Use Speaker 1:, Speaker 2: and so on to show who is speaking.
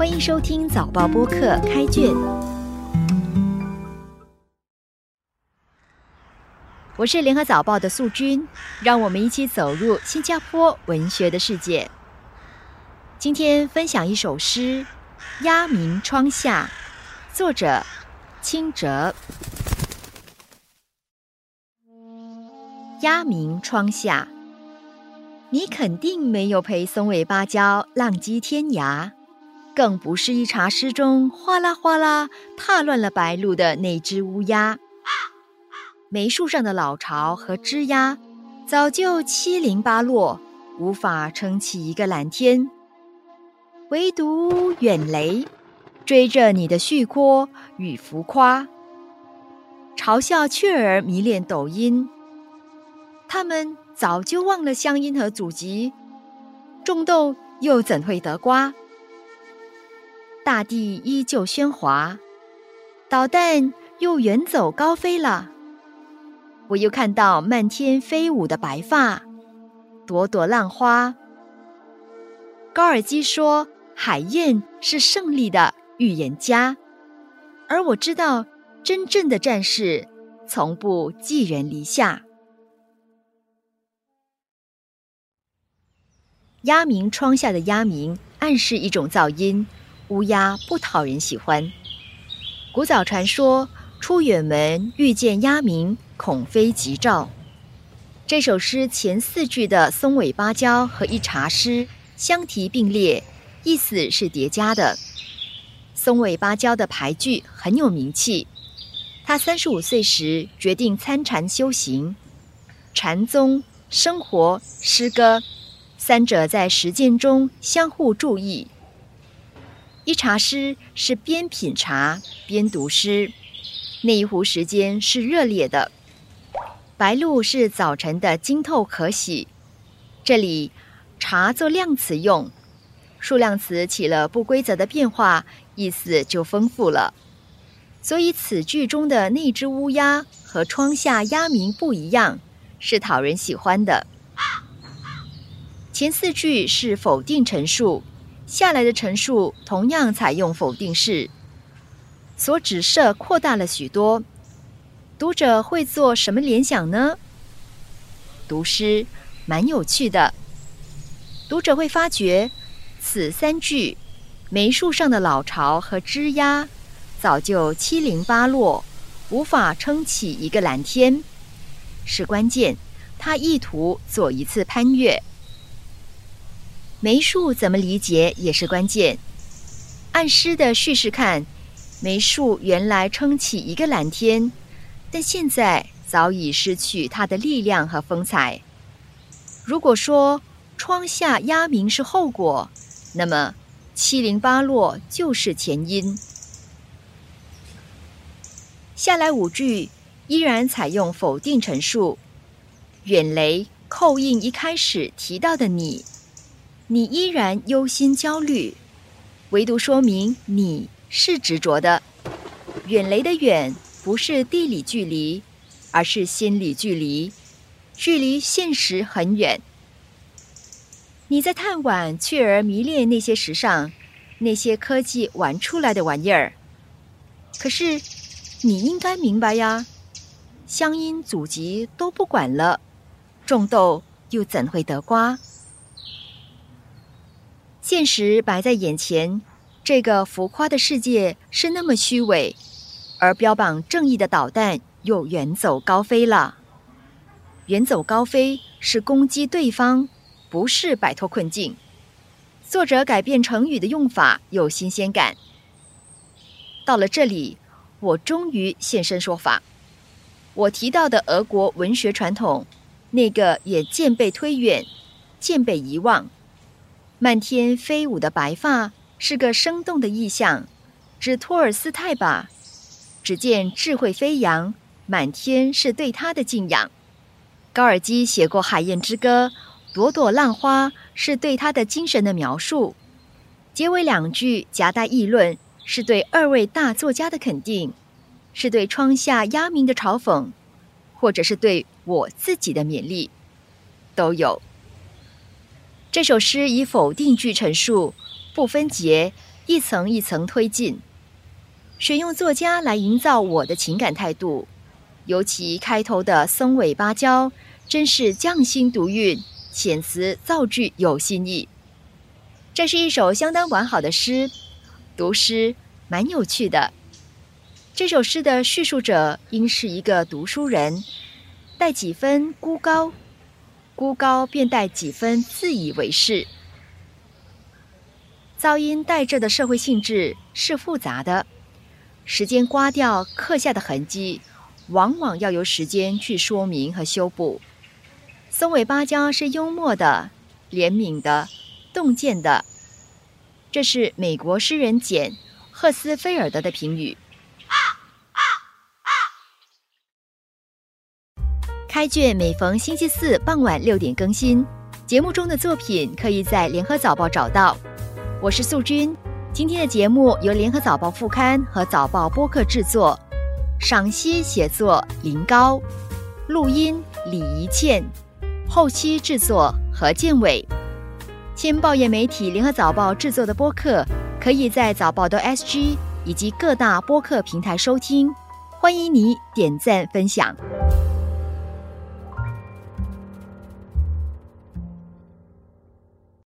Speaker 1: 欢迎收听早报播客开卷，我是联合早报的素君，让我们一起走入新加坡文学的世界。今天分享一首诗《鸦鸣窗下》，作者清哲。鸦鸣窗下，你肯定没有陪松尾芭蕉浪迹天涯。更不是一茶诗中哗啦哗啦踏乱了白鹭的那只乌鸦。梅树上的老巢和枝丫早就七零八落，无法撑起一个蓝天。唯独远雷追着你的絮聒与浮夸，嘲笑雀儿迷恋抖音。他们早就忘了乡音和祖籍，种豆又怎会得瓜？大地依旧喧哗，导弹又远走高飞了。我又看到漫天飞舞的白发，朵朵浪花。高尔基说，海燕是胜利的预言家，而我知道，真正的战士从不寄人篱下。鸦鸣窗下的鸦鸣，暗示一种噪音。乌鸦不讨人喜欢。古早传说，出远门遇见鸦鸣，恐非吉兆。这首诗前四句的松尾芭蕉和一茶诗相提并列，意思是叠加的。松尾芭蕉的牌句很有名气。他三十五岁时决定参禅修行，禅宗、生活、诗歌三者在实践中相互注意。一茶诗是边品茶边读诗，那一壶时间是热烈的。白露是早晨的晶透可喜。这里茶做量词用，数量词起了不规则的变化，意思就丰富了。所以此句中的那只乌鸦和窗下鸦鸣不一样，是讨人喜欢的。前四句是否定陈述。下来的陈述同样采用否定式，所指涉扩大了许多。读者会做什么联想呢？读诗蛮有趣的，读者会发觉此三句梅树上的老巢和枝丫早就七零八落，无法撑起一个蓝天，是关键。他意图做一次攀越。梅树怎么理解也是关键。按诗的叙事看，梅树原来撑起一个蓝天，但现在早已失去它的力量和风采。如果说窗下鸦鸣是后果，那么七零八落就是前因。下来五句依然采用否定陈述，远雷扣印一开始提到的你。你依然忧心焦虑，唯独说明你是执着的。远雷的远不是地理距离，而是心理距离，距离现实很远。你在探晚雀儿迷恋那些时尚、那些科技玩出来的玩意儿，可是你应该明白呀，乡音祖籍都不管了，种豆又怎会得瓜？现实摆在眼前，这个浮夸的世界是那么虚伪，而标榜正义的导弹又远走高飞了。远走高飞是攻击对方，不是摆脱困境。作者改变成语的用法有新鲜感。到了这里，我终于现身说法。我提到的俄国文学传统，那个也渐被推远，渐被遗忘。漫天飞舞的白发是个生动的意象，指托尔斯泰吧？只见智慧飞扬，满天是对他的敬仰。高尔基写过《海燕之歌》，朵朵浪花是对他的精神的描述。结尾两句夹带议论，是对二位大作家的肯定，是对窗下鸦鸣的嘲讽，或者是对我自己的勉励，都有。这首诗以否定句陈述，不分节，一层一层推进，选用作家来营造我的情感态度。尤其开头的松尾芭蕉，真是匠心独运，遣词造句有新意。这是一首相当完好的诗，读诗蛮有趣的。这首诗的叙述者应是一个读书人，带几分孤高，孤高便带几分自以为是。噪音带着的社会性质是复杂的，时间刮掉刻下的痕迹，往往要由时间去说明和修补。松尾芭蕉是幽默的、怜悯的、洞见的，这是美国诗人简·赫斯菲尔德的评语。开卷每逢星期四傍晚六点更新，节目中的作品可以在《联合早报》找到。我是素君，今天的节目由《联合早报》副刊和早报播客制作，赏析写作林高，录音李怡倩，后期制作何建伟。亲报业媒体《联合早报》制作的播客，可以在早报的 SG 以及各大播客平台收听，欢迎你点赞分享。